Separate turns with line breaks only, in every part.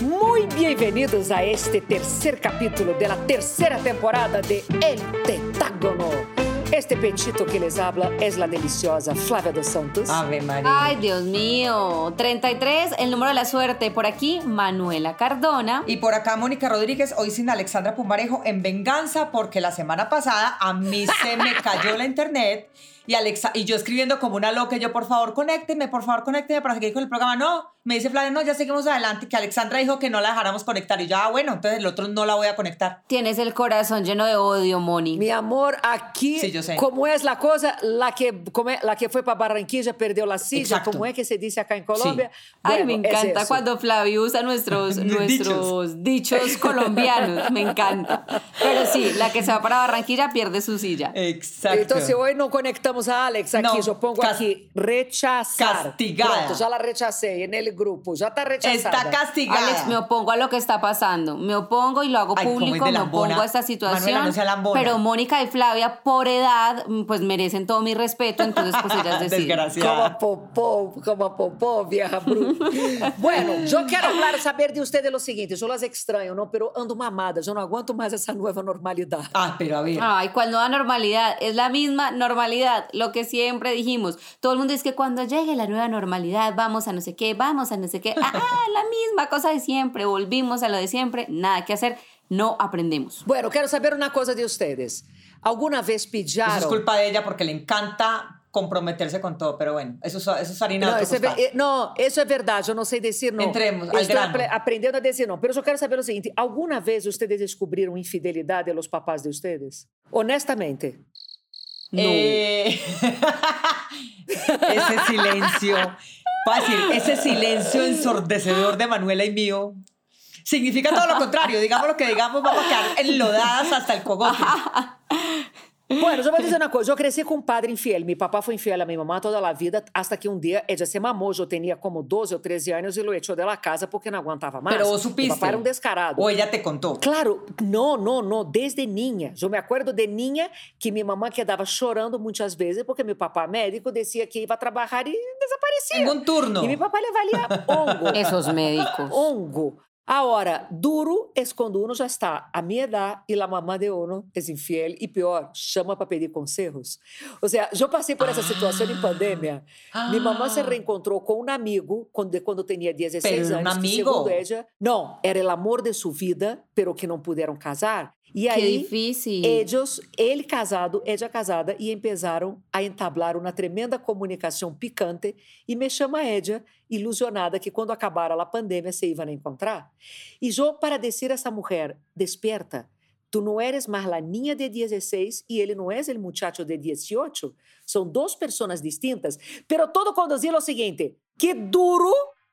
Muy bienvenidos a este tercer capítulo de la tercera temporada de El Tetágono. Este petito que les habla es la deliciosa Flavia dos Santos.
Ave María.
Ay, Dios mío. 33, el número de la suerte. Por aquí, Manuela Cardona.
Y por acá Mónica Rodríguez, hoy sin Alexandra Pumarejo, en venganza porque la semana pasada a mí se me cayó la internet y, Alexa, y yo escribiendo como una loca, yo por favor conécteme, por favor conécteme para seguir con el programa. No, me dice Flavia, no, ya seguimos adelante, que Alexandra dijo que no la dejáramos conectar. Y yo, ah, bueno, entonces el otro no la voy a conectar.
Tienes el corazón lleno de odio, Moni.
Mi amor, aquí,
Sí, yo sé.
como es la cosa, la que, como é- la que fue para Barranquilla perdió la silla,
Exacto.
como es que se dice acá en Colombia.
Ay,
Bueno,
me encanta cuando Flavio usa nuestros, nuestros dichos colombianos. Me encanta. Pero sí, la que se va para Barranquilla pierde su silla.
Exacto.
Entonces hoy no conectamos a Alex aquí,
No,
yo pongo aquí rechazar.
castigada.
Pronto, ya la rechacé en el grupo, ya está rechazada.
Está castigada.
Alex, me opongo a lo que está pasando. Me opongo y lo hago
Ay,
público, me opongo a esta situación.
Manuela, no
pero Mónica y Flavia, por edad, pues merecen todo mi respeto, entonces pues ellas deciden.
Como popó, como popó, vieja bruta. bueno, yo quiero hablar, saber de ustedes lo siguiente. Yo las extraño, ¿no? Pero ando mamada, yo no aguanto más esa nueva normalidad.
Ah, pero a ver.
Ay, ¿cuál nueva normalidad? Es la misma normalidad, lo que siempre dijimos. Todo el mundo dice que cuando llegue la nueva normalidad, vamos a no sé qué, vamos a no sé qué. Ah, la misma cosa de siempre, volvimos a lo de siempre, nada que hacer, no aprendemos.
Bueno, quiero saber una cosa de ustedes. ¿Alguna vez
Eso
pillaron?
es culpa de ella porque le encanta comprometerse con todo, pero bueno, eso, es- eso es harina
No,
de
eso es, eh, no, eso es verdad, yo no sé decir no.
Entremos al
Estoy
grano.
a decir no. Pero yo quiero saber lo siguiente: ¿alguna vez ustedes descubrieron infidelidad de los papás de ustedes? Honestamente.
No.
Eh, ese silencio, fácil, ese silencio ensordecedor de Manuela y mío significa todo lo contrario. Digamos lo que digamos, vamos a quedar enlodadas hasta el cogote.
Bueno, yo voy a decir una cosa. Yo crecí con un padre infiel. Mi papá fue infiel a mi mamá toda la vida, hasta que un día ella se mamó. Yo tenía como 12 o 13 años y lo echó de la casa porque no aguantaba más.
Pero vos supiste.
Mi papá era un descarado.
O ella te contó.
Claro, no, no, no, desde niña. Eu me acuerdo de niña que minha mamãe quedava chorando muitas vezes porque meu papá médico dizia que ia trabalhar e desaparecia.
En un turno.
E meu papá le valia hongo.
Esos médicos.
hongo. Agora, duro é quando uno já está à minha idade e a mamã de uno é infiel e pior, chama para pedir conselhos. Ou seja, eu passei por essa situação em pandemia. Minha mamã se reencontrou com um amigo quando, quando tinha 16
Pero era un
anos. que,
amigo.
segundo ella, não, era o amor de sua vida, pero que não puderam casar. E aí,
difícil.
ele casado, ella casada, e empezaram a entablar uma tremenda comunicação picante e me chama ella, ilusionada que quando acabar a pandemia se iam encontrar. E eu, para dizer a essa mulher, despierta, tu não eres mais a niña de 16 e ele não é o muchacho de 18. São duas pessoas distintas, pero todo conduzia o seguinte, que duro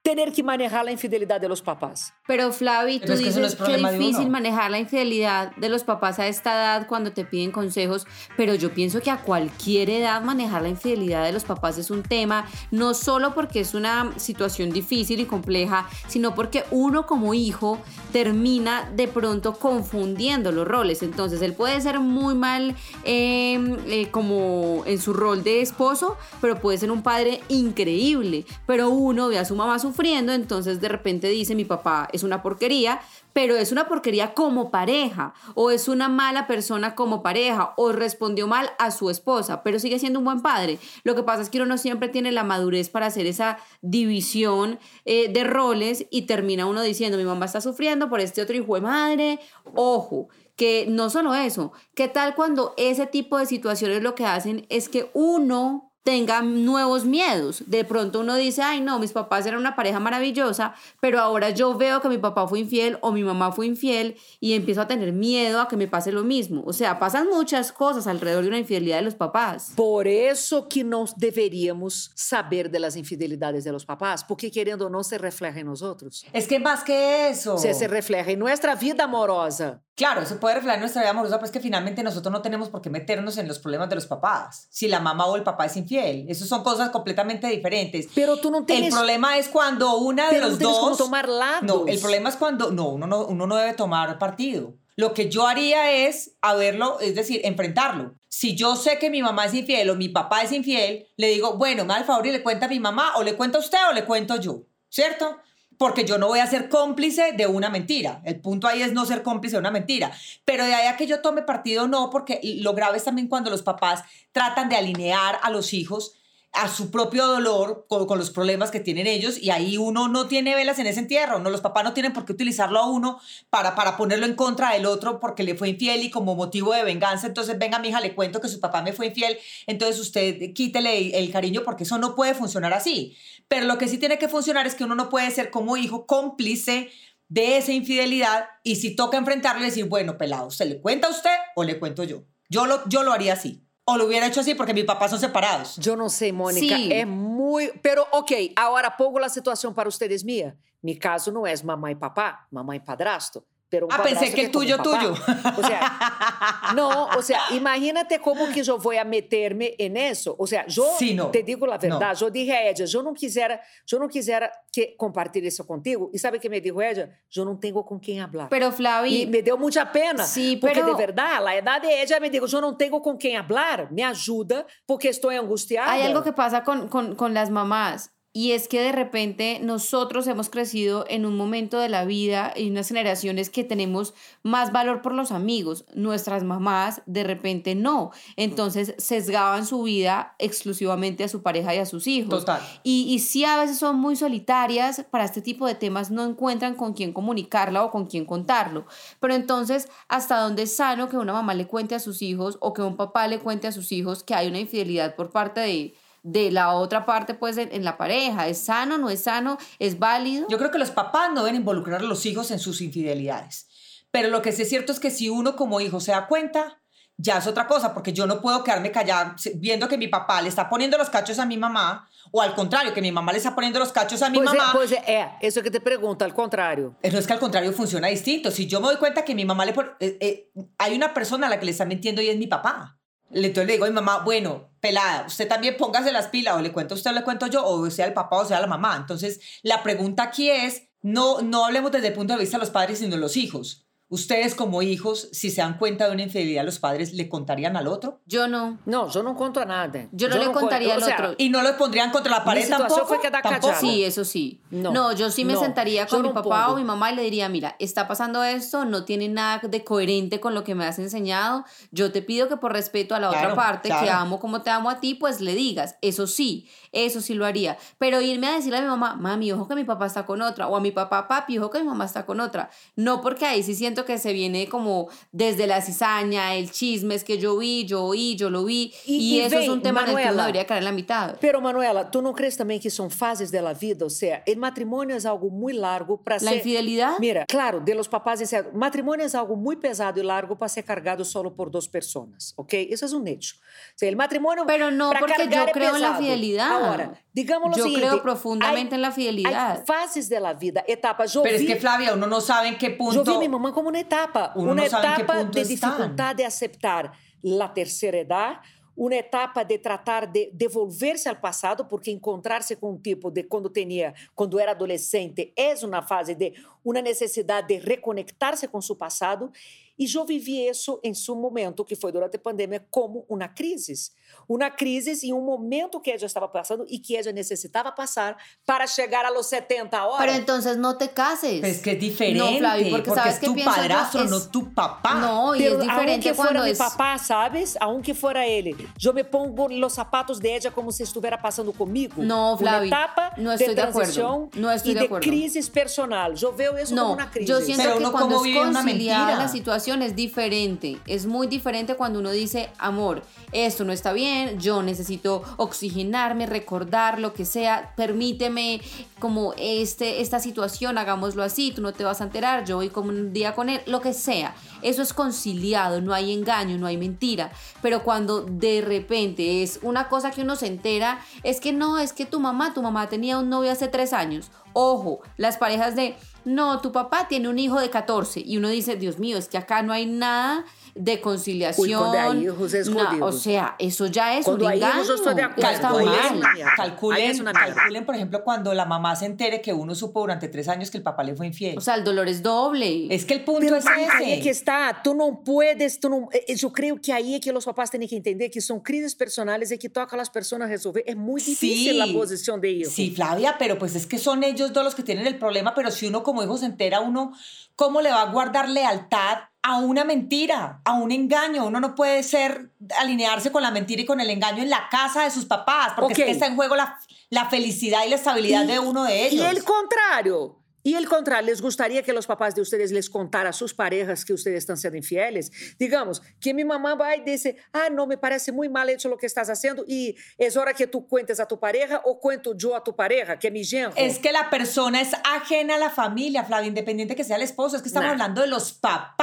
tener que manejar a infidelidade de los papás.
Pero Flavi, tú
Pero es que
dices
es
que
de
difícil manejar la infidelidad de los papás a esta edad cuando te piden consejos, pero yo pienso que a cualquier edad manejar la infidelidad de los papás es un tema, no solo porque es una situación difícil y compleja, sino porque uno como hijo termina de pronto confundiendo los roles. Entonces él puede ser muy mal eh, eh, como en su rol de esposo, pero puede ser un padre increíble. Pero uno ve a su mamá sufriendo, entonces de repente dice mi papá es una porquería, pero es una porquería como pareja, o es una mala persona como pareja, o respondió mal a su esposa, pero sigue siendo un buen padre. Lo que pasa es que uno no siempre tiene la madurez para hacer esa división eh, de roles y termina uno diciendo mi mamá está sufriendo por este otro hijo de madre. Ojo, que no solo eso, ¿qué tal cuando ese tipo de situaciones lo que hacen es que uno tenga nuevos miedos. De pronto uno dice, ay no, mis papás eran una pareja maravillosa, pero ahora yo veo que mi papá fue infiel o mi mamá fue infiel y empiezo a tener miedo a que me pase lo mismo. O sea, pasan muchas cosas alrededor de una infidelidad de los papás.
Por eso que nós deveríamos saber de las infidelidades de los papás, porque querendo ou não se refleja nós outros.
Es que más que eso.
Se, se refleja em nuestra vida amorosa.
Claro, se puede reflejar nuestra vida amorosa, pero es que finalmente nosotros no tenemos por qué meternos en los problemas de los papás. Si la mamá o el papá es infiel, eso son cosas completamente diferentes.
Pero tú no tienes...
El problema es cuando una de
no
los
tienes
dos.
como tomar lados.
No, el problema es cuando no uno, no, uno no debe tomar partido. Lo que yo haría es haberlo, es decir, enfrentarlo. Si yo sé que mi mamá es infiel o mi papá es infiel, le digo, bueno, me da el favor y le cuenta a mi mamá, o le cuenta a usted o le cuento yo, ¿cierto? Porque yo no voy a ser cómplice de una mentira. El punto ahí es no ser cómplice de una mentira. Pero de ahí a que yo tome partido, no, porque lo grave es también cuando los papás tratan de alinear a los hijos a su propio dolor con, los problemas que tienen ellos y ahí uno no tiene velas en ese entierro, no los papás no tienen por qué utilizarlo a uno para, para ponerlo en contra del otro porque le fue infiel y como motivo de venganza, entonces venga mi hija, le cuento que su papá me fue infiel, entonces usted quítele el cariño porque eso no puede funcionar así. Pero lo que sí tiene que funcionar es que uno no puede ser como hijo cómplice de esa infidelidad y si toca enfrentarle decir, bueno, pelado, ¿se le cuenta a usted o le cuento yo? Yo lo, yo lo haría así. O lo hubiera hecho así porque mis papás son separados.
Yo no sé, Mónica. Es muy... Pero, ok, ahora pongo la situación para ustedes mía. Mi caso no es mamá y papá, mamá y padrastro. Pero
ah, pensé que, el tuyo, tuyo.
O sea, no, o sea, imagínate cómo que yo voy a meterme en eso. O sea, yo te digo la verdad, yo dije a ella, yo no quisiera, yo no quisiera que compartir eso contigo. Y sabe que me dijo ella, yo no tengo con quién hablar.
Pero Flavi,
y me dio mucha pena, sí, porque de verdad, la edad de ella me dijo, yo no tengo con quién hablar, me ayuda porque estoy angustiada.
Hay algo que pasa con, con, con las mamás y es que de repente nosotros hemos crecido en un momento de la vida y unas generaciones que tenemos más valor por los amigos. Nuestras mamás de repente no. Entonces sesgaban su vida exclusivamente a su pareja y a sus hijos.
Total.
Y, y sí a veces son muy solitarias para este tipo de temas, no encuentran con quién comunicarla o con quién contarlo. Pero entonces, ¿hasta dónde es sano que una mamá le cuente a sus hijos o que un papá le cuente a sus hijos que hay una infidelidad por parte de de la otra parte, pues, en, la pareja. ¿Es sano, no es sano? ¿Es válido?
Yo creo que los papás no deben involucrar a los hijos en sus infidelidades. Pero lo que sí es cierto es que si uno como hijo se da cuenta, ya es otra cosa, porque yo no puedo quedarme callado viendo que mi papá le está poniendo los cachos a mi mamá, o al contrario, que mi mamá le está poniendo los cachos a mi
pues
mamá.
pues es, eso que te pregunto, al contrario.
No es que al contrario funciona distinto. Si yo me doy cuenta que mi mamá le pone... Eh, eh, hay una persona a la que le está mintiendo y es mi papá. Entonces le digo a mi mamá, bueno, pelada, usted también póngase las pilas, o le cuento usted, o le cuento yo, o sea el papá, o sea la mamá. Entonces, la pregunta aquí es, no, no hablemos desde el punto de vista de los padres, sino de los hijos. Ustedes como hijos, si se dan cuenta de una infidelidad, los padres le contarían al otro.
Yo no.
No, yo no cuento a nada.
Yo no le contaría al otro.
Y no lo pondrían contra la pared tampoco.
Fue que
¿Tampoco?
Sí, eso sí. No, yo sí me sentaría con mi papá o mi mamá y le diría, mira, está pasando esto, no tiene nada de coherente con lo que me has enseñado. Yo te pido que por respeto a la otra parte, que amo como te amo a ti, pues le digas. Eso sí, eso sí lo haría. Pero irme a decirle a mi mamá, mami, ojo que mi papá está con otra. O a mi papá, papi, ojo que mi mamá está con otra. No porque ahí sí siento que se viene como desde la cizaña, el chisme, es que yo vi, yo oí, yo lo vi. Y, eso es un tema en el que uno debería caer en la mitad.
Pero Manuela, ¿tú no crees también que son fases de la vida? O sea, el matrimonio es algo muy largo para
ser... ¿La infidelidad?
Mira, claro, de los papás, ese, matrimonio es algo muy pesado y largo para ser cargado solo por dos personas, ¿ok? Eso es un hecho. O sea, el matrimonio...
Pero no, porque yo creo en la fidelidad.
Ahora, digamos
yo
lo
creo profundamente en la fidelidad.
Hay fases de la vida, etapas.
Pero es que, Flavia, uno no sabe en qué punto...
Yo vi a mi mamá como una etapa, una etapa de dificultad de aceptar la tercera edad, uma etapa de tratar de devolver-se ao passado, porque encontrar-se com um tipo de quando tinha, quando era adolescente, é uma fase de uma necessidade de reconectar-se com seu passado. E eu vivi isso em seu momento, que foi durante a pandemia, como uma crise. Uma crise em um momento que ela estava passando e que ela necessitava passar para chegar a los 70 horas.
Pero entonces no te cases.
Es que es diferente. No, Flavio, porque, porque sabes es tu padrastro, es... no tu papá.
No, y Pero es diferente
aunque fuera
es...
mi papá, ¿sabes? Aunque fuera ele. Eu me pongo los zapatos de ella como se estivesse passando comigo.
No, Flavio.
Una etapa
no estoy
de
transición
no
estoy
y
de,
de crisis personal. Yo veo eso
no,
como una crisis.
Yo siento
Pero
que cuando es conciliada
mentira.
la situación es diferente. Es muy diferente cuando uno dice, amor, esto no está bien, yo necesito oxigenarme, recordar lo que sea, permíteme como este, esta situación, hagámoslo así, tú no te vas a enterar, yo voy como un día con él, lo que sea. Eso es conciliado, no hay engaño, no hay mentira. Pero cuando de repente es una cosa que uno se entera, es que no, es que tu mamá, tu mamá tenía un novio hace tres años. Ojo, las parejas de, no, tu papá tiene un hijo de 14 y uno dice, Dios mío, es que acá no hay nada de conciliación.
Uy, cuando hay hijos es
No, o sea, eso ya es
Cuando
un
hay hijos,
engaño.
yo estoy de acuerdo.
Está
Ahí es
mal.
una mierda. Ahí
Calculen,
es una mierda.
calculen, por ejemplo, cuando la mamá se entere que uno supo durante tres años que el papá le fue infiel.
O sea, el dolor es doble.
es que el punto
Pero
es
aí é que
ese.
está, tu não puedes, tu não, eh, eu creio que aí é que os papás têm que entender que são crises personais e que toca as pessoas a resolver. É muito difícil a posição de hijo.
Sí, Flavia, pero pues es que son ellos dos los que tienen el problema, pero si uno como hijo se entera, uno, ¿cómo le va a guardar lealtad a una mentira, a un engaño? Uno no puede ser, alinearse con la mentira y con el engaño en la casa de sus papás, porque
Ok.
es que está en juego la, la felicidad y la estabilidad de uno de ellos.
E el contrário. E el contrário, les gostaria que os papás de ustedes les contaran a suas parejas que ustedes estão sendo infieles? Digamos, que minha mamã vai dizer, ah, não, me parece muito mal hecho lo que estás haciendo e é hora que tu cuentes a tu pareja ou cuento eu a tu pareja, que mi genro.
Es que la persona es ajena a la familia, Flavia, independiente que sea el esposo. Es que estamos
Nah.
hablando de los papás.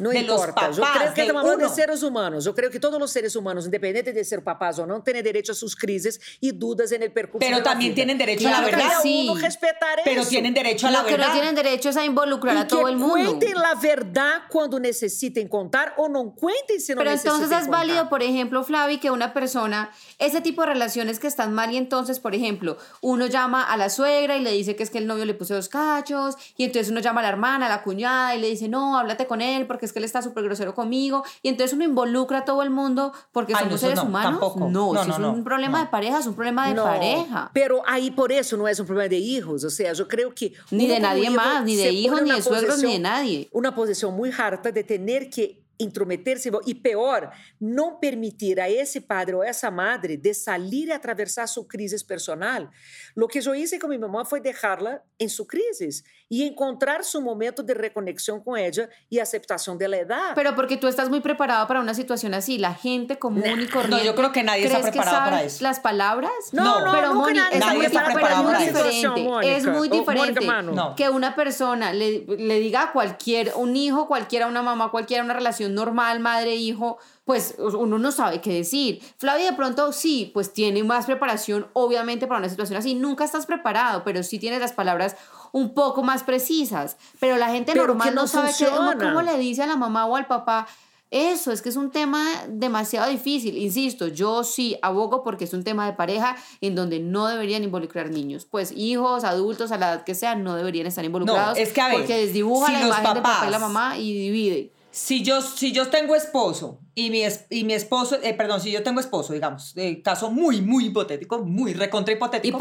Não
de
importa.
los
Eu
papás.
creio que
de
estamos falando
uno.
de seres humanos. Eu creio que todos os seres humanos, independente de ser papás ou não, têm direito a suas crises e dúvidas en el percurso
Pero
de la
también
vida.
tienen derecho
a la verdad.
Cada
Sí.
uno respetar
Pero
eso.
tienen derecho a
Lo
la
que
verdad.
no tienen derecho es a involucrar a todo
que
el mundo.
cuentem a verdade quando necessitem contar ou não cuentem se não
Pero entonces es
contar.
válido, por ejemplo, Flavi, que una persona, ese tipo de relaciones que están mal y entonces, por ejemplo, uno llama a la suegra y le dice que es que el novio le puso dos cachos y entonces uno llama a la hermana, a la cuñada y le dice, no, háblate con él porque es que él está súper grosero conmigo y entonces uno involucra a todo el mundo porque
Ay, no,
somos
eso
seres
no,
humanos.
tampoco.
No,
No,
si
no,
es
no,
un problema
no.
de pareja, es un problema de
No,
pareja.
Pero aí por isso não é um problema de hijos. Ou seja, eu creio que.
Ni de nadie más, ni de hijos, ni
una
de suegros, ni de
posición-
nadie.
Uma posição muito harta de ter que intrometer-se e pior, não permitir a esse padre ou essa madre de sair e atravessar sua crise personal. Lo que eu hice com minha mamã foi deixá-la em sua crise e encontrar seu momento de reconexão com ela e aceitação dela edad.
Pero porque tú estás muy preparado para una situación así. La gente común y corriente.
yo creo que nadie está
¿crees que
preparado para eso.
Las palabras.
No,
no,
pero
nunca
Moni,
nadie
es
está
muy
preparado para
es
eso.
muy diferente.
Mónica.
Es muy
Oh,
diferente.
No.
que una persona le, le diga a cualquier, un hijo, cualquiera, una mamá, cualquiera, una relación normal, madre-hijo, pues uno no sabe qué decir. Flavia de pronto sí, pues tiene más preparación, obviamente, para una situación así. Nunca estás preparado, pero sí tienes las palabras un poco más precisas. Pero la gente
Pero
normal no
no
sabe cómo le dice a la mamá o al papá. Eso, es que es un tema demasiado difícil. Insisto, yo sí abogo porque es un tema de pareja en donde no deberían involucrar niños. Pues hijos, adultos, a la edad que sea, no deberían estar involucrados.
es que, a ver,
porque desdibuja
si
la imagen del papá y la
papás-
mamá y divide.
Si yo, si yo tengo esposo y mi, es- y mi esposo, eh, perdón, si yo tengo esposo, digamos, eh, caso muy, muy hipotético, muy recontra hipotético.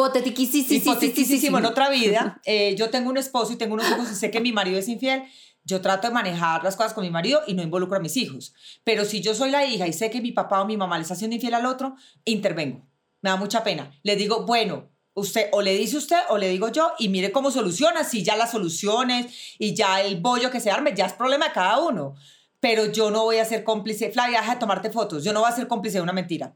Hipoteticísimo en otra vida, eh, yo tengo un esposo y tengo unos hijos y sé que mi marido es infiel, yo trato de manejar las cosas con mi marido y no involucro a mis hijos. Pero si yo soy la hija y sé que mi papá o mi mamá le está haciendo infiel al otro, intervengo. Me da mucha pena. Le digo, bueno, usted o le dice usted o le digo yo y mire cómo soluciona. Si ya las soluciones y ya el bollo que se arme, ya es problema de cada uno. Pero yo no voy a ser cómplice. Flavia, deja de tomarte fotos. Yo no voy a ser cómplice de una mentira.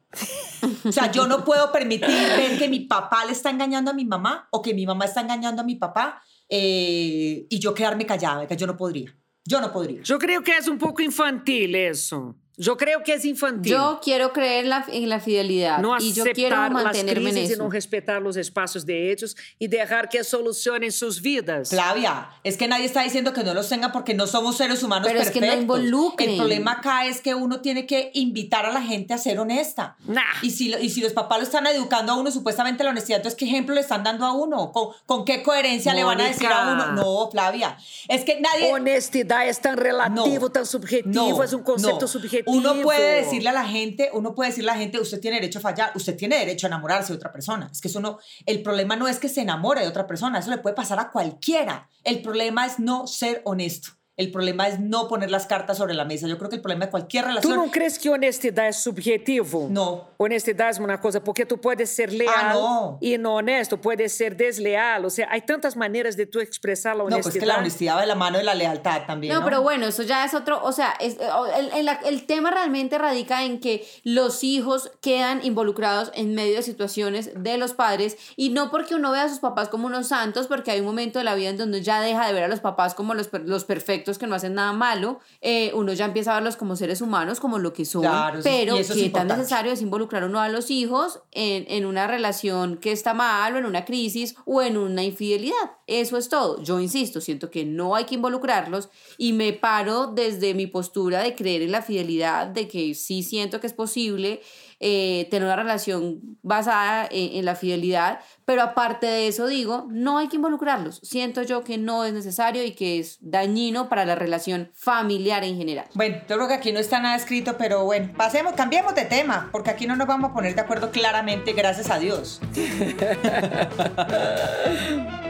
O sea, yo no puedo permitir ver que mi papá le está engañando a mi mamá o que mi mamá está engañando a mi papá eh, y yo quedarme callada, que yo no podría. Yo no podría.
Eu creio que é um pouco infantil isso. Eu creio que é infantil.
Yo quiero creer en la, en la fidelidad
não
y yo quiero mantenerme en
crises e
eso.
não respeitar os espaços de ellos e deixar que solucionem suas vidas.
Flavia, es que nadie está diciendo que no los tenga porque no somos seres humanos
Pero es que no
perfectos.
involucren.
El problema acá es que uno tiene que invitar a la gente a ser honesta.
Nah.
Y si, lo- y si los papás lo están educando a uno supuestamente la honestidad, entonces ¿qué ejemplo le están dando a uno? ¿Con, con qué coherencia le van a decir a uno? No, Flavia, es que nadie...
Honestidade é tão relativo, tão subjetivo, é um conceito
no.
subjetivo.
Uno puede decirle a la gente, uno puede decirle a la gente, usted tiene derecho a fallar, usted tiene derecho a enamorarse de otra persona. Es que eso no, el problema no es que se enamore de otra persona, eso le puede pasar a cualquiera. El problema es no ser honesto. El problema es no poner las cartas sobre la mesa. Yo creo que el problema de cualquier
Tu
relación.
não crees que honestidade é subjetivo?
No.
Honestidade é uma coisa, porque tu pode ser leal
Ah, no.
e não honesto, pode ser desleal. Ou seja, há tantas maneiras de tu expressar a
No,
honestidade.
pues que la honestidad va de la mano de la lealtad también.
No,
No,
pero bueno, eso ya es otro, o sea, es- el, el- el tema realmente radica en que los hijos quedan involucrados en medio de situaciones de los padres y no porque uno vea a sus papás como unos santos, porque hay un momento de la vida en donde ya deja de ver a los papás como los, per- los perfectos perfectos que no hacen nada malo, eh, uno ya empieza a verlos como seres humanos, como lo que son,
Claro,
pero
eso es
qué tan necesario es involucrar uno a los hijos en, en una relación que está mal o en una crisis o en una infidelidad. Eso es todo. Yo insisto, siento que no hay que involucrarlos y me paro desde mi postura de creer en la fidelidad, de que sí siento que es posible eh, tener una relación basada en, en la fidelidad, pero aparte de eso digo, no hay que involucrarlos. Siento yo que no es necesario y que es dañino para la relación familiar en general.
Bueno, yo creo que aquí no está nada escrito, pero bueno, pasemos, cambiemos de tema, porque aquí no nos vamos a poner de acuerdo claramente, gracias a Dios.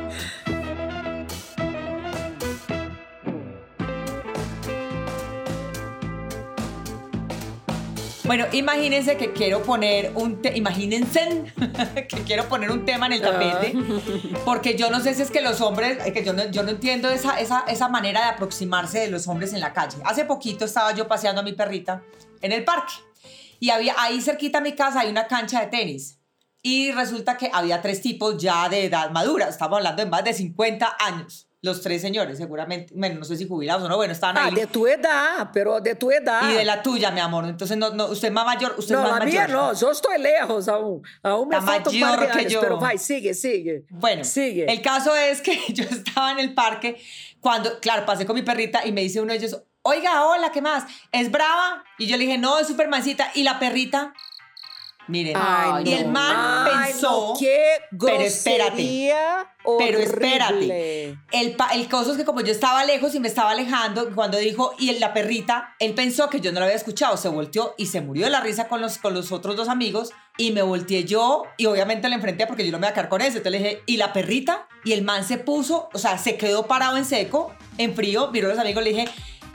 Bueno, imagínense que quiero poner un te- imagínense que quiero poner un tema en el tapete, porque yo no sé si es que los hombres, es que yo no, yo no entiendo esa, esa, esa manera de aproximarse de los hombres en la calle. Hace poquito estaba yo paseando a mi perrita en el parque y había ahí cerquita a mi casa hay una cancha de tenis. Y resulta que había tres tipos ya de edad madura, estamos hablando de más de 50 años. Los tres señores, seguramente, bueno, no sé si jubilados o no, bueno, estaban
Ah,
ahí.
de tu edad, pero de tu edad.
Y de la tuya, mi amor. Entonces, no, no, usted es más mayor, usted
Não,
es más
a minha
mayor.
não, eu estou lejos aún. Aún me falta un par
mayor
de
que
años,
yo.
pero vai, sigue, sigue.
Bueno,
sigue.
el caso es que yo estaba en el parque cuando, claro, pasé con mi perrita y me dice uno de ellos, oiga, hola, ¿qué más? ¿Es brava? Y yo le dije, no, es súper mansita. ¿Y la perrita? Miren,
Ay,
y el man pensó...
que
pero espérate. Pero espérate. El, el coso es que como yo estaba lejos y me estaba alejando, cuando dijo, y la perrita, él pensó que yo no lo había escuchado, se volteó y se murió de la risa con los, con los otros dos amigos, y me volteé yo, y obviamente le enfrenté porque yo no me voy a quedar con eso, entonces le dije, ¿y la perrita? Y el man se puso, o sea, se quedó parado en seco, en frío, miró a los amigos, le dije,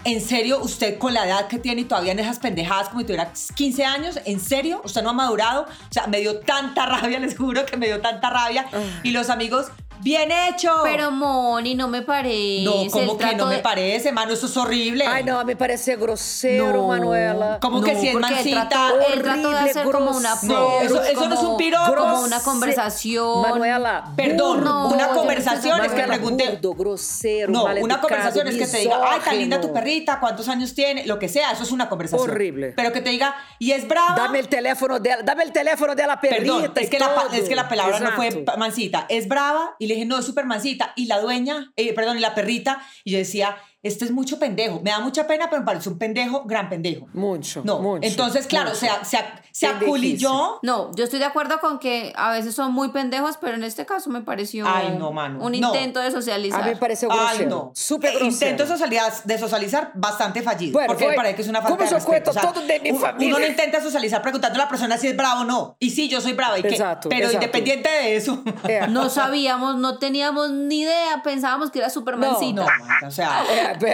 ¿En serio, usted con la edad que tiene y todavía en esas pendejadas como si tuviera 15 años? ¿En serio? ¿Usted no ha madurado? O sea, me dio tanta rabia, les juro que me dio tanta rabia. Y los amigos, ¡bien hecho!
Pero Moni, no me parece.
No, como que no me
de-
parece, mano, eso es horrible.
Ai, não, me parece grosseiro,
No.
Manuela.
¿Cómo que si es mansita?
El trato, de
Horrible,
hacer como una
grosero.
pose,
Eso- no es un
como-
piropo.
Como una conversación.
Manuela,
Perdón,
No,
una
no
conversación es que
de
pregunté.
burdo, grosseiro,
No, una conversación es que te diga, ay, tan linda tu perrita, ¿cuántos años tiene? Lo que sea, eso es una conversación.
Horrible.
Pero que te diga, y es brava.
Dame el teléfono dela, dame el teléfono de la perrita
Perdón, es que, la, es que la palabra no fue mansita, es brava. Y le dije, no, es súper mansita. Y la dueña, eh, perdón, y la perrita, y yo decía, este es mucho pendejo. Me da mucha pena, pero me parece un pendejo, gran pendejo.
Mucho,
No,
mucho,
entonces, claro,
mucho.
se, se, aculilló.
No, yo estoy de acuerdo con que a veces son muy pendejos, pero en este caso me pareció
Ay, no, mano,
un
no.
intento de socializar.
A mí me pareceu
Ay,
grosseiro.
no.
Super
Eh,
grosseiro.
Intento socializar, de socializar bastante fallido.
Bueno,
porque me parece que es una falta
¿cómo
de respeto.
cuento todo de mi
uno,
familia?
Uno no intenta socializar preguntando a la persona si es bravo o no. Y sí, yo soy brava. ¿y qué?
Exacto,
Pero
exacto.
independiente de eso.
No sabíamos, no teníamos ni idea, pensábamos que era súper
No.
No, o sea.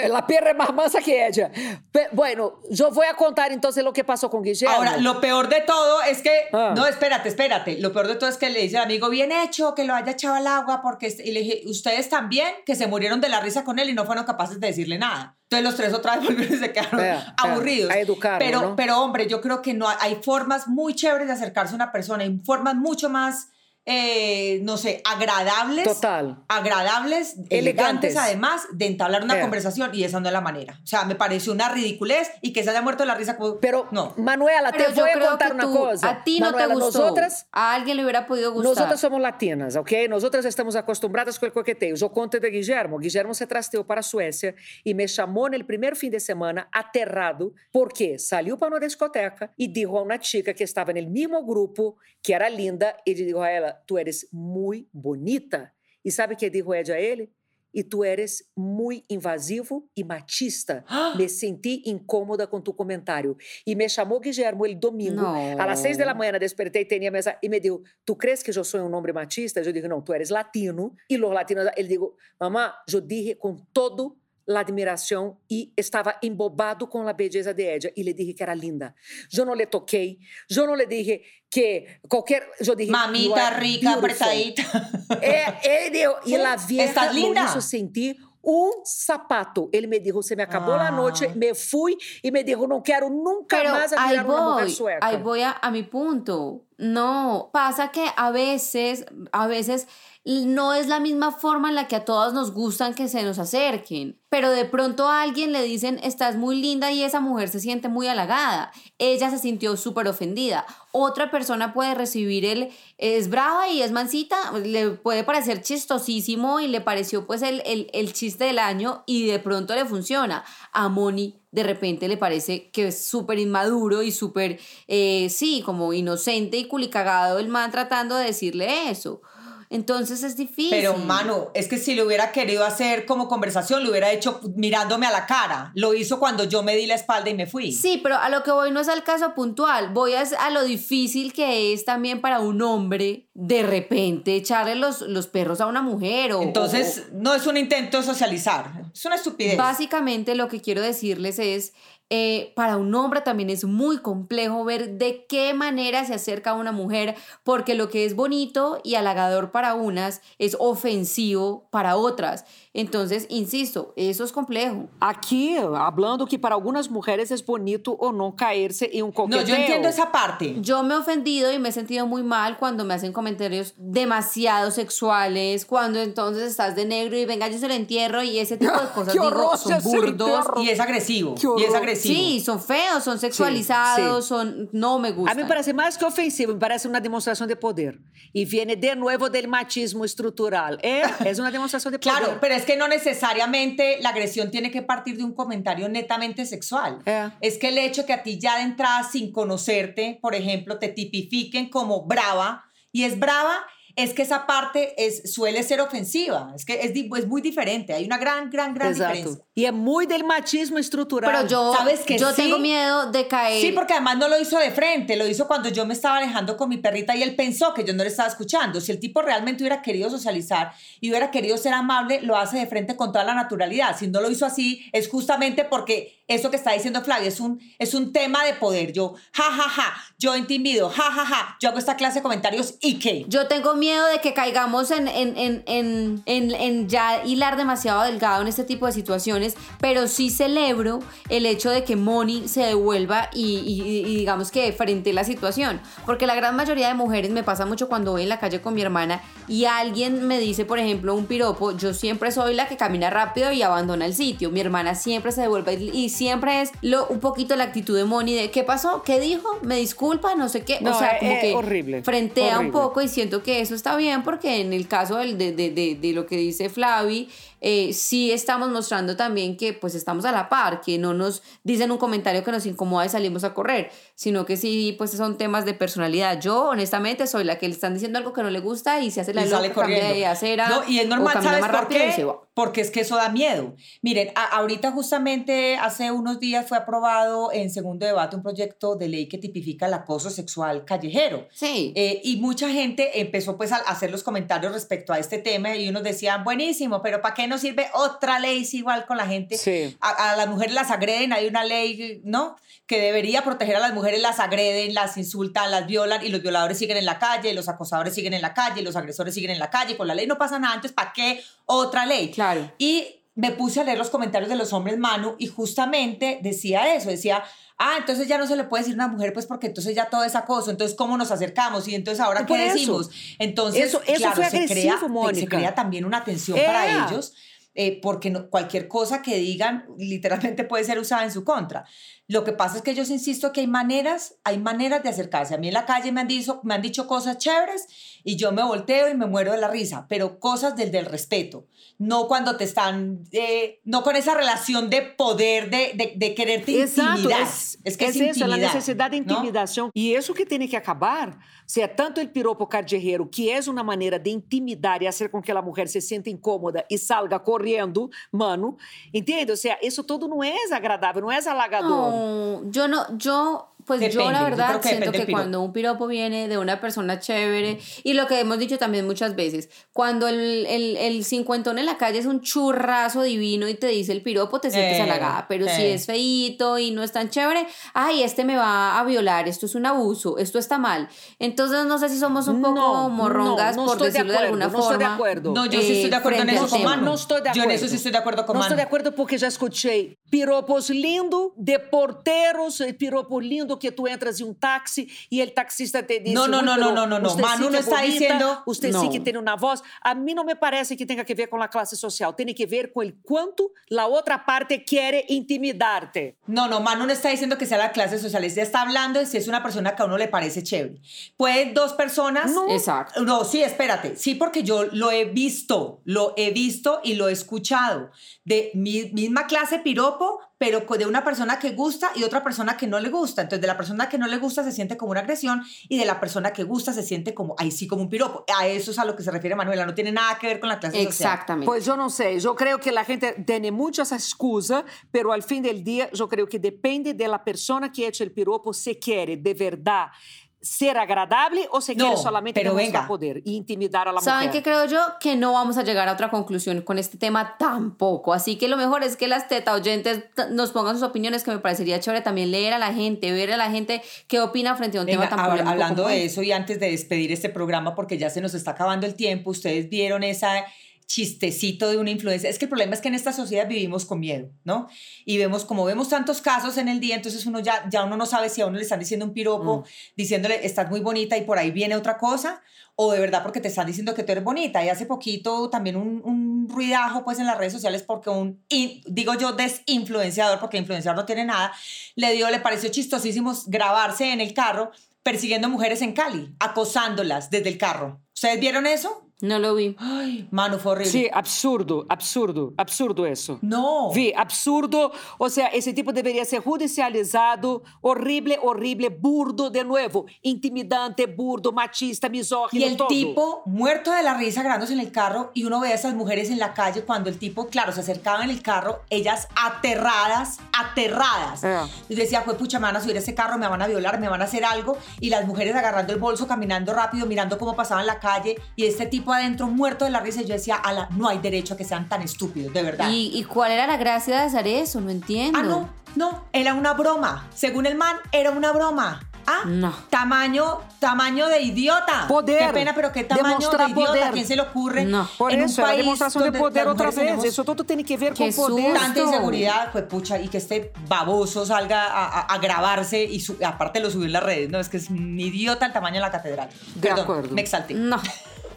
La perra é mais mansa que ella. Pe- bueno, yo voy a contar entonces lo que pasó con Guillermo.
Ahora, lo peor de todo es que.
Ah.
No, espérate, espérate. Lo peor de todo es que le dice al amigo, bien hecho, que lo haya echado al agua, porque. este-". Y le dije, ustedes también, que se murieron de la risa con él y no fueron capaces de decirle nada. Entonces los tres otra vez volvieron y se quedaron
Vea, vea,
aburridos.
a educarlo,
pero,
¿no?
pero, hombre, yo creo que no hay formas muy chéveres de acercarse a una persona, hay formas mucho más. Eh, no sé, agradables.
Total.
Agradables,
Elegantes.
elegantes, además, de entablar una conversación y esa no es la manera. O sea, me pareció una ridiculez y que se haya muerto la risa. como-
Pero,
no.
Manuela,
Pero
te
yo
voy a contar una
tú-
cosa.
a ti no
Manuela,
te gustó.
nosotras
a alguien le hubiera podido gustar.
Nosotras somos latinas, ok? Nosotras estamos acostumbradas com o coqueteio. Eu conto de Guillermo. Guillermo se trasteou para a Suécia e me chamou no primeiro fim de semana aterrado porque saiu para uma discoteca e disse a uma chica que estava no mesmo grupo, que era linda, e disse a ela, tu eres muito bonita. E sabe o que dijo ella a ele? E tu eres muito invasivo e machista. Me senti incômoda com tu comentário. E me chamou Guillermo ele domingo,
No.
las seis la mañana despertei, tenía mesa y me dijo, ¿tú crees que yo soy un hombre machista? Yo dije, no, tú eres latino. Y los latinos, él dijo, mamá, yo dije con todo la admiración y estaba embobado con la belleza de ella y le dije que era linda. Yo no le toqué, yo no le dije que cualquier, yo dije, "You
Mamita
are
rica,
beautiful".
apretadita.
Eh, él dijo, y
Sí,
la vieja
estás
lo
linda.
hizo sentir un zapato. Ele me dijo, se me acabó la
Ah.
noche, me fui y me dijo, no quiero nunca
Pero
más
ahí
admirar una mujer
voy,
sueca.
ahí voy a, a mi punto. No, pasa que a veces, a veces no es la misma forma en la que a todos nos gustan que se nos acerquen. pero de pronto a alguien le dicen, estás muy linda y esa mujer se siente muy halagada. Ella se sintió súper ofendida. Otra persona puede recibir el, es brava y es mansita, le puede parecer chistosísimo y le pareció pues el, el, el chiste del año y de pronto le funciona. A Moni de repente le parece que es súper inmaduro y súper, eh, sí, como inocente y culicagado el man tratando de decirle eso. Entonces es difícil.
Pero, mano, es que si lo hubiera querido hacer como conversación, lo hubiera hecho mirándome a la cara. Lo hizo cuando yo me di la espalda y me fui.
Sí, pero a lo que voy no es al caso puntual. Voy a, a lo difícil que es también para un hombre de repente echarle los, los perros a una mujer. O,
Entonces, no es un intento de socializar. Es una estupidez.
Básicamente, lo que quiero decirles es eh, para un hombre también es muy complejo ver de qué manera se acerca a una mujer, porque lo que es bonito y halagador para unas es ofensivo para otras. Entonces, insisto, eso es complejo.
Aqui, hablando que para algunas mujeres es bonito o no caerse en un coqueteo.
No, yo entiendo esa parte.
Yo me he ofendido y me he sentido muy mal cuando me hacen comentarios demasiado sexuales, cuando entonces estás de negro y venga, yo se lo entierro y ese tipo de cosas digo, son burdos.
Y es agresivo. Y es agresivo.
Sí, son feos, son sexualizados, sí, sí. son no me gusta.
A mí me parece más que ofensivo, me parece una demostración de poder. Y viene de nuevo del machismo estructural. ¿Eh? Es una demostración de poder.
Claro, pero es que no necesariamente la agresión tiene que partir de un comentario netamente sexual.
Eh.
Es que el hecho que a ti ya de entrada, sin conocerte, por ejemplo, te tipifiquen como brava, y es brava es que esa parte es, suele ser ofensiva. Es que es, es muy diferente. Hay una gran, gran, gran diferencia.
Y es muy del machismo estructural.
Pero yo,
¿Sabes que
yo
sí?
tengo miedo de caer.
Sí, porque además no lo hizo de frente, lo hizo cuando yo me estaba alejando con mi perrita y él pensó que yo no le estaba escuchando. Si el tipo realmente hubiera querido socializar y hubiera querido ser amable, lo hace de frente con toda la naturalidad. Si no lo hizo así, es justamente porque eso que está diciendo Flavia es un, es un tema de poder. Yo, ja, ja, ja, yo intimido, ja, ja, ja, yo hago esta clase de comentarios y qué.
Yo tengo miedo de que caigamos en, en, en, en ya hilar demasiado delgado en este tipo de situaciones, pero sí celebro el hecho de que Moni se devuelva y, y, y digamos que frente a la situación. Porque la gran mayoría de mujeres me pasa mucho cuando voy en la calle con mi hermana y alguien me dice, por ejemplo, un piropo, yo siempre soy la que camina rápido y abandona el sitio. Mi hermana siempre se devuelve y siempre es lo, un poquito la actitud de Moni de ¿qué pasó? ¿Qué dijo? ¿Me disculpa? No sé qué.
No,
o sea, como
es
que
horrible,
frentea
horrible.
un poco y siento que eso está bien porque en el caso del- de, de, de, de lo que dice Flavi, eh, sí estamos mostrando también que pues estamos a la par, que no nos dicen un comentario que nos incomoda y salimos a correr, sino que sí pues son temas de personalidad. Yo honestamente soy la que le están diciendo algo que no le gusta y se hace la
y
loca, cambia de acera
No, y es normal, ¿sabes por qué? Porque es que eso da miedo. Miren, a- ahorita justamente hace unos días fue aprobado en segundo debate un proyecto de ley que tipifica el acoso sexual callejero.
Sí.
Eh, y mucha gente empezó pues a hacer los comentarios respecto a este tema y unos decían, buenísimo, pero ¿para qué nos sirve otra ley si igual con la gente?
Sí.
A, a las mujeres las agreden, hay una ley, ¿no? Que debería proteger a las mujeres, las agreden, las insultan, las violan y los violadores siguen en la calle, los acosadores siguen en la calle, los agresores siguen en la calle, con la ley no pasa nada, entonces ¿para qué otra ley?
Claro.
Y me puse a leer los comentarios de los hombres, Manu, y justamente decía eso, decía, ah, entonces ya no se le puede decir a una mujer, pues porque entonces ya todo es acoso, entonces ¿cómo nos acercamos? Y entonces ahora, ¿qué
eso.
decimos? Entonces,
Eso- eso
claro,
fue
se, crea, se crea también una tensión para ellos, eh, porque no- cualquier cosa que digan literalmente puede ser usada en su contra. Lo que pasa es que yo insisto que hay maneras, hay maneras de acercarse. A mí en la calle me han, dicho, me han dicho cosas chéveres y yo me volteo y me muero de la risa, pero cosas del, del respeto. No cuando te están, eh, no con esa relación de poder, de, de, de quererte
Exato,
intimidar.
es,
es que es,
es eso, a
intimidar,
necessidade de
¿no?
intimidação. E isso que tem que acabar. Se é tanto o piropo cardieiro, que é uma maneira de intimidar e fazer com que a mulher se sinta incômoda e salga correndo, mano, entende? Ou seja, isso tudo não é agradável, não é halagador.
No, yo no, yo, pues yo la
yo
verdad siento que cuando un piropo viene de una persona chévere, y lo que hemos dicho también muchas veces, cuando el, el, el cincuentón en la calle es un churrazo divino y te dice el piropo, te sientes
Eh,
halagada, pero si
eh.
es feíto y no es tan chévere, ay, este me va a violar, esto es un abuso, esto está mal. Entonces no sé si somos un poco
No,
morrongas,
no, no
por
estoy de
decirlo de,
acuerdo,
alguna
no estoy de
forma.
acuerdo.
No, yo sí
eh,
estoy de acuerdo en eso con. Manu.
Não estou de
Yo
acordo.
en eso sí estoy de acuerdo con
estou de acordo porque já escutei piropos lindo de porteiros, piropo lindo que tú entras em um táxi e o taxista te diz...
No, no, no, no, no, no, no. Manu não está dizendo...
Você
Não.
sim que tem uma voz. A mim não me parece que tenha que ver com a classe social. Tem que ver com o quanto a outra parte quer intimidar-te.
No, no, Manu no está diciendo que sea la clase social, ella está hablando de si es una persona que a uno le parece chévere. Puede dos personas...
No.
Exacto.
No, sí, espérate. Sí, porque yo lo he visto, lo he visto y lo he escuchado. De mi misma clase piropo, pero de una persona que gusta y otra persona que no le gusta. Entonces, de la persona que no le gusta se siente como una agresión y de la persona que gusta se siente como, ahí sí, como un piropo. A eso es a lo que se refiere Manuela, no tiene nada que ver con la clase social.
Exactamente.
Pois eu não sei. Eu creio que a gente tem muito essa excusa, pero al fim del dia, eu creio que depende da pessoa que echa o piropo se quer de verdade ser agradável ou se
No,
quer solamente
pero
demostrar
venga.
poder e intimidar a la
¿Saben
mujer.
qué creo yo? Que no vamos a llegar a otra conclusión con este tema tampoco. Así que lo mejor es que las teta oyentes nos pongan sus opiniones, que me parecería chévere también leer a la gente, ver a la gente qué opina frente a un
Venga,
tema tan
hab-
polémico
hablando
como
de
este.
eso y antes de despedir este programa, porque ya se nos está acabando el tiempo, ustedes vieron esa chistecito de una influencia. Es que el problema es que en esta sociedad vivimos con miedo, ¿no? Y vemos, como vemos tantos casos en el día, entonces uno ya, ya uno no sabe si a uno le están diciendo un piropo, diciéndole, estás muy bonita y por ahí viene otra cosa, o de verdad porque te están diciendo que tú eres bonita. Y hace poquito también un, un ruidajo pues en las redes sociales porque un, in- digo yo, desinfluenciador, porque influenciador no tiene nada, le dio, le pareció chistosísimo grabarse en el carro persiguiendo mujeres en Cali, acosándolas desde el carro. ¿Ustedes vieron eso?
No lo vi.
Ay, mano, fue horrible.
Sim, absurdo, absurdo, absurdo isso.
No.
Vi, absurdo. Ou seja, esse tipo deveria ser judicializado. Horrible, horrible, burdo, de novo. Intimidante, burdo, machista,
Y
misógino,
el
todo.
tipo muerto de la risa grabándose en el carro y uno ve a esas mujeres en la calle cuando el tipo, claro, se acercaba en el carro, ellas aterradas, aterradas.
Eh.
Y decía, pues pucha, me van a subir a ese carro, me van a violar, me van a hacer algo. Y las mujeres agarrando el bolso, caminando rápido, mirando cómo pasaban la calle. Y este tipo adentro muerto de la risa. Y yo decía, ala, no hay derecho a que sean tan estúpidos, de verdad.
¿Y, y cuál era la gracia de hacer eso? No entiendo.
Ah, no, no, era una broma. Según el man, era una broma. Ah,
No.
tamaño, tamaño de idiota.
Poder.
Qué pena, pero qué tamaño
Demostrar
de idiota.
poder.
¿A quién se le ocurre?
No.
Por
en
isso,
un país
de poder
mujeres
vez.
tenemos
Isso tudo tem que ver
Qué
com poder.
Tanta inseguridad, pues pucha, y que este baboso salga a, a- a grabarse y su- aparte lo subió en las redes. No, es que es un idiota el tamaño de la catedral.
De
Perdón,
acuerdo.
me exalté.
No.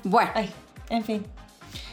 Bueno,
Ay, en fin.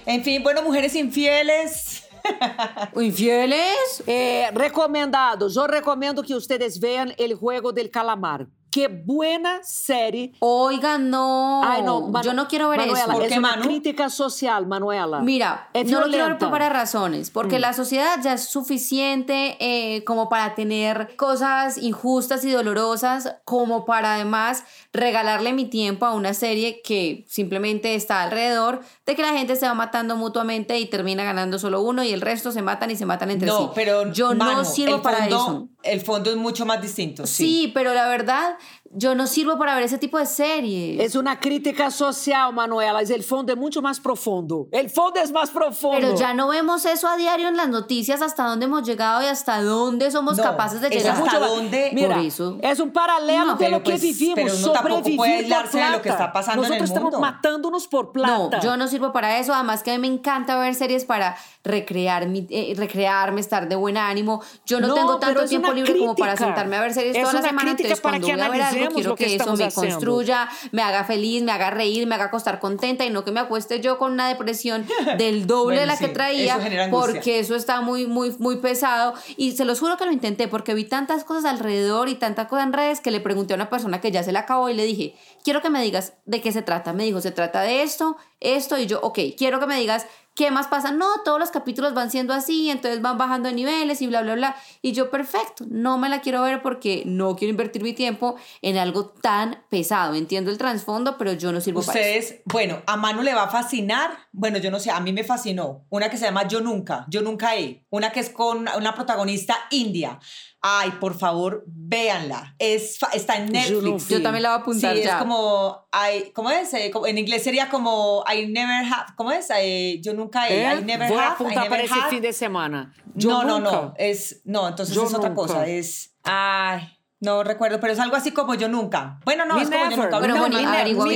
En fin, bueno, mujeres infieles.
infieles.
Eh, recomendados. Eu recomendo que ustedes vean El Juego del Calamar. Qué buena série.
Oigan, no.
Ay, no, Manu-
Yo no quiero ver
Manuela,
eso.
¿Por
es
qué,
una
Manu?
crítica social, Manuela.
Mira,
Es
no lo quiero ver por varias razones. Porque la sociedad ya es suficiente eh, como para tener cosas injustas y dolorosas, como para además regalarle mi tiempo a una serie que simplemente está alrededor de que la gente se va matando mutuamente y termina ganando solo uno y el resto se matan y se matan entre sí.
No, pero
yo no sirvo para
fondo-
eso.
El fondo es mucho más distinto.
Sí. pero la verdad, yo no sirvo para ver ese tipo de series.
Es una crítica social, Manuela. El fondo es mucho más profundo. El fondo es más profundo.
Pero ya no vemos eso a diario en las noticias, hasta dónde hemos llegado y hasta dónde somos
No,
capaces de
es
llegar.
hasta dónde-
Mira,
Por eso.
es un paralelo
No,
de lo que
pues,
vivimos.
pero uno tampoco puede
por
aislarse de lo que
plata.
está pasando en el
Nosotros estamos
mundo.
matándonos por plata.
No, yo no sirvo para eso. Además que a mí me encanta ver series para recrear mi, eh, recrearme, estar de buen ánimo. Yo no,
No,
tengo tanto
es
tiempo libre como para sentarme a ver series
Es
toda la
una
semana.
crítica
Entonces,
para
cuando
que
voy a ver algo, quiero
que
eso me
haciendo.
construya, me haga feliz, me haga reír, me haga acostar contenta y no que me acueste yo con una depresión del doble de la que traía
eso
porque eso está muy, muy, muy pesado. Y se los juro que lo intenté porque vi tantas cosas alrededor y tanta cosa en redes que le pregunté a una persona que ya se la acabó y le dije, quiero que me digas de qué se trata. Me dijo, se trata de esto, esto y yo, ok, quiero que me digas qué más pasa. No, todos los capítulos van siendo así, entonces van bajando de niveles y bla, bla, bla. Y yo, perfecto, no me la quiero ver porque no quiero invertir mi tiempo en algo tan pesado. Entiendo el trasfondo, pero yo no sirvo para eso.
Ustedes, bueno, a Manu le va a fascinar. Bueno, yo no sé, a mí me fascinó. Una que se llama Yo Nunca, Yo Nunca He. Una que es con una protagonista india. Ay, por favor, véanla. Es, está en
Yo no
Netflix.
Yo también la voy a apuntar
sí,
ya.
es como, I, ¿cómo es? Eh, en inglés sería como I never have, ¿cómo es? Eh, yo nunca he,
¿Eh?
I never
Voy a
have, I
apuntar
never
para ese fin de semana. Yo
no, no, no, es, no, entonces
Yo
es otra
nunca.
cosa, es, ay, No recuerdo, pero es algo así como yo nunca. Bueno, no,
Me
es como yo
never.
nunca.
Pero
No,
bueno, averigua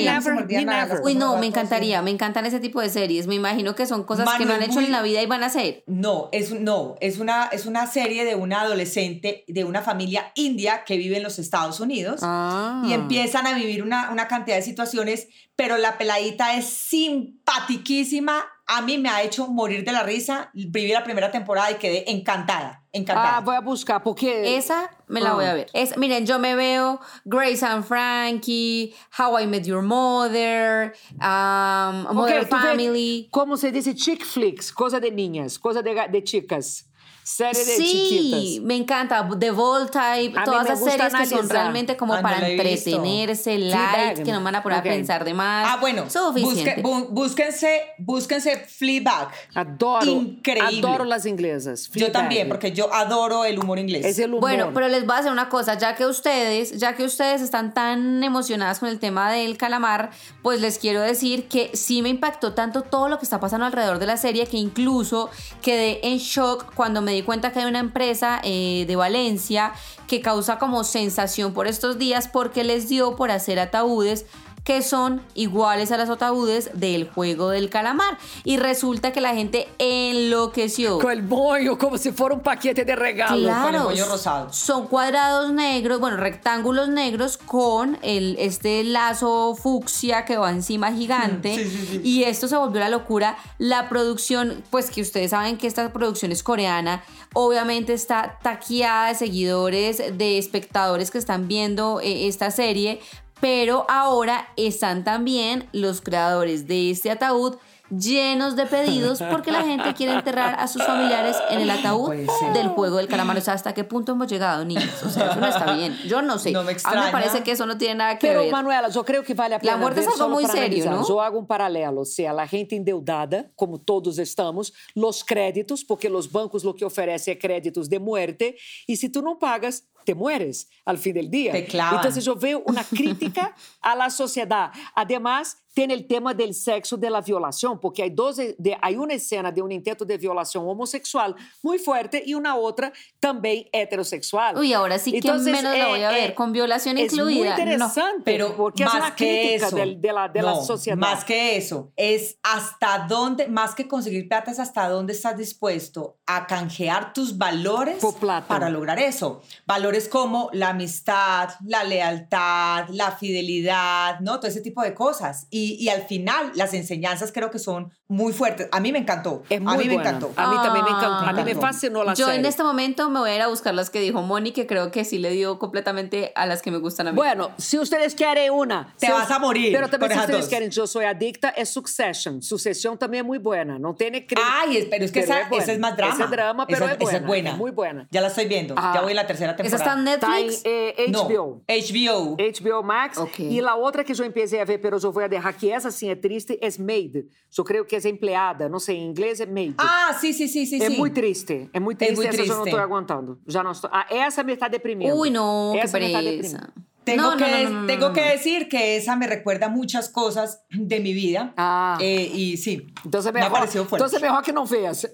Uy, no, me encantaría, me encantan ese tipo de series. Me imagino que son cosas que no han
Manu,
hecho en
muy-
la vida y van a hacer.
No, es, no es, una, es una serie de una adolescente de una familia india que vive en los Estados Unidos.
Ah.
Y empiezan a vivir una, una cantidad de situaciones, pero la peladita es simpatiquísima. A mí me ha hecho morir de la risa. Viví la primera temporada y quedé encantada, encantada.
Ah, voy a buscar, porque...
Esa me la
Ah.
voy a ver. Es, miren, yo me veo Grace and Frankie, How I Met Your Mother, um,
Ok,
Modern
tu vê
Family.
Como se dice chick flicks, coisa de niñas, coisa de, de chicas. Serie de
Sí,
chiquitas.
me encanta. The Volt Type,
A mí
todas
me
esas series que son realmente como
Ah,
para entretenerse, light, que no me van a poner
Ok.
a pensar de más.
Ah, bueno,
Suficiente.
busque- bu- búsquense, búsquense Fleabag.
Adoro,
Increíble.
adoro las inglesas.
Yo también, porque yo adoro el humor inglés.
Es el humor.
Bueno, pero les voy a hacer una cosa, ya que ustedes, ya que ustedes están tan emocionadas con el tema del calamar, pues les quiero decir que sí me impactó tanto todo lo que está pasando alrededor de la serie que incluso quedé en shock cuando me di cuenta que hay una empresa eh, de Valencia que causa como sensación por estos días porque les dio por hacer ataúdes que son iguales a los ataúdes del juego del calamar. Y resulta que la gente enloqueció.
Com el moño, como si fuera un paquete de regalos.
Claro,
con el moño rosado.
son cuadrados negros, bueno, rectángulos negros con el, este lazo fucsia que va encima gigante.
Sí, sí, sí.
Y esto se volvió la locura. La producción, pues que ustedes saben que esta producción es coreana, obviamente está taqueada de seguidores, de espectadores que están viendo eh, esta serie, pero ahora están también los creadores de este ataúd llenos de pedidos porque la gente quiere enterrar a sus familiares en el ataúd del juego del calamar. O sea, ¿hasta qué punto hemos llegado, niños? O sea, eso no está bien. Yo no sé.
No me
a mí
extraña.
me parece que eso no tiene nada que
Pero,
ver.
Manuela, eu creio que vale a pena
muerte
ver
es algo muy serio. ¿no?
Eu hago um paralelo. Se a gente endeudada, como todos estamos, los créditos, porque los bancos lo que oferecem é créditos de muerte, e se tu não pagas, te mueres al fin del día. Entonces yo veo una crítica a la sociedad. Además, tiene el tema del sexo de la violación, porque hay, dos, de, hay una escena de un intento de violación homosexual muy fuerte y una otra también heterosexual.
Uy, ahora sí que
Entonces,
menos la voy a
eh,
ver,
eh,
con violación
es
incluida.
muy
No.
interesante,
Pero
porque es
más
una
que
crítica
eso,
del- de, la, de la
no,
sociedad.
Más que eso, es hasta dónde, más que conseguir plata, es hasta dónde estás dispuesto a canjear tus valores
Por plata.
para lograr eso. Valores como la amistad, la lealtad, la fidelidad, ¿no? Todo ese tipo de cosas. Y, y al final, las enseñanzas creo que son muy fuertes. A mí me encantó.
Es muy
a mí me
buena.
encantó.
A mí también me encantó.
Ah.
A mí me fascinó la
Yo
serie.
en este momento me voy a ir a buscar las que dijo Moni, que creo que sí le dio completamente a las que me gustan a mí.
Bueno, si ustedes quieren una.
Te
si
vas a morir
Pero también si ustedes
dos.
quieren Yo Soy Adicta, es Succession. Succession también es muy buena. No tiene cri-
Ay, es- pero es que esa,
buena.
esa es más drama.
Esa es drama, pero
Esa-
es buena.
esa es buena.
Es muy buena.
Ya la estoy viendo.
Ah.
Ya voy en la tercera
¿Esa
temporada.
está en
Está en
Netflix?
eh,
No,
HBO.
HBO.
HBO Max.
Ok.
E a outra que eu empecei a ver, pero eu vou deixar que essa sim é triste, é Maid. Eu creio que é empleada, não sei, em inglês é Maid.
Ah, sí, sí, sí, sí.
é
sí.
muito triste, é muito
É
triste,
muito
essa eu já não
triste.
estou aguantando. Já não estou. Ah, essa me está deprimindo.
No, qué
essa me está deprimindo.
Tengo,
No, no,
que,
no, no, no,
tengo
no,
que
no.
decir que esa me recuerda muchas cosas de mi vida.
Ah.
Eh, y sí,
Então você
me
melhor,
pareció fuerte.
então você melhor que não vês.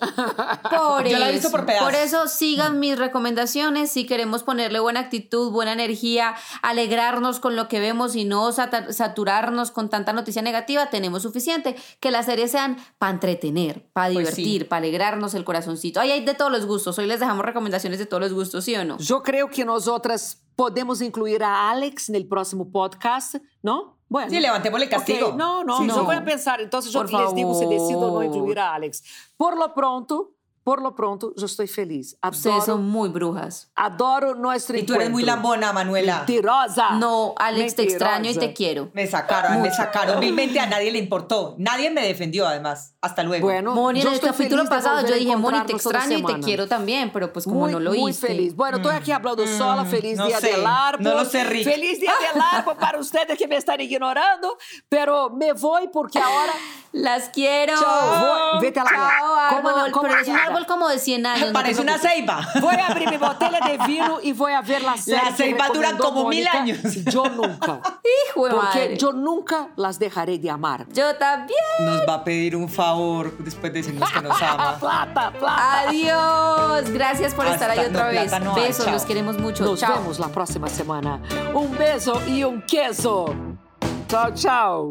Por
Yo la he
eso,
visto por pedazos.
por eso sigan mis recomendaciones si queremos ponerle buena actitud, buena energía, alegrarnos con lo que vemos y no saturarnos con tanta noticia negativa, tenemos suficiente. Que las series sean para entretener, para
Pues sí.
divertir, para alegrarnos el corazoncito. Ay, hay de todos los gustos. Hoy les dejamos recomendaciones de todos los gustos, ¿sí o no?
Eu creio que nós outras podemos incluir a Alex no próximo podcast, não? Bueno.
Sí, levantémosle castigo.
Ok, No, no,
Sí,
no.
pensar. Yo
Por
les digo si decido o no
favor.
incluir a Alex. Por lo pronto, por lo pronto, yo estoy feliz.
Ustedes
Adoro,
son muy brujas.
adoro nuestro
Y tú eres muy
encuentro.
lambona, Manuela.
Mentirosa.
No, Alex, te extraño y
Mentirosa.
te quiero.
Me sacaron, me sacaron. 2020 a nadie le importó. Nadie me defendió, además. Hasta luego.
Bueno,
Moni, en el capítulo pasado yo dije, Moni, te extraño y te quiero también, pero pues como
muy,
no lo
muy
hice.
feliz. Bueno, estoy aquí hablando sola. Feliz
no
Día
sé,
del Árbol.
no lo sé, Rick.
Feliz Día del Árbol para ustedes que me están ignorando. Pero me voy porque ahora
Las quiero.
Voy- vete a la
Chao, árbol.
Coma- coma
pero es un árbol como de 100 años. no
Parece una ceiba.
Voy a abrir mi botella de vino y voy a ver la serie.
Las ceibas duran como mil años.
Yo nunca.
Hijo de
Porque
madre.
yo nunca las dejaré de amar.
Yo también.
Nos va a pedir un favor después de decirnos que nos ama.
Plata, plata.
Adiós. Gracias por estar ahí otra
no,
vez.
no
Besos,
chao.
los queremos mucho.
Nos
Chao.
vemos la próxima semana. Un beso y un queso. Chao, chao.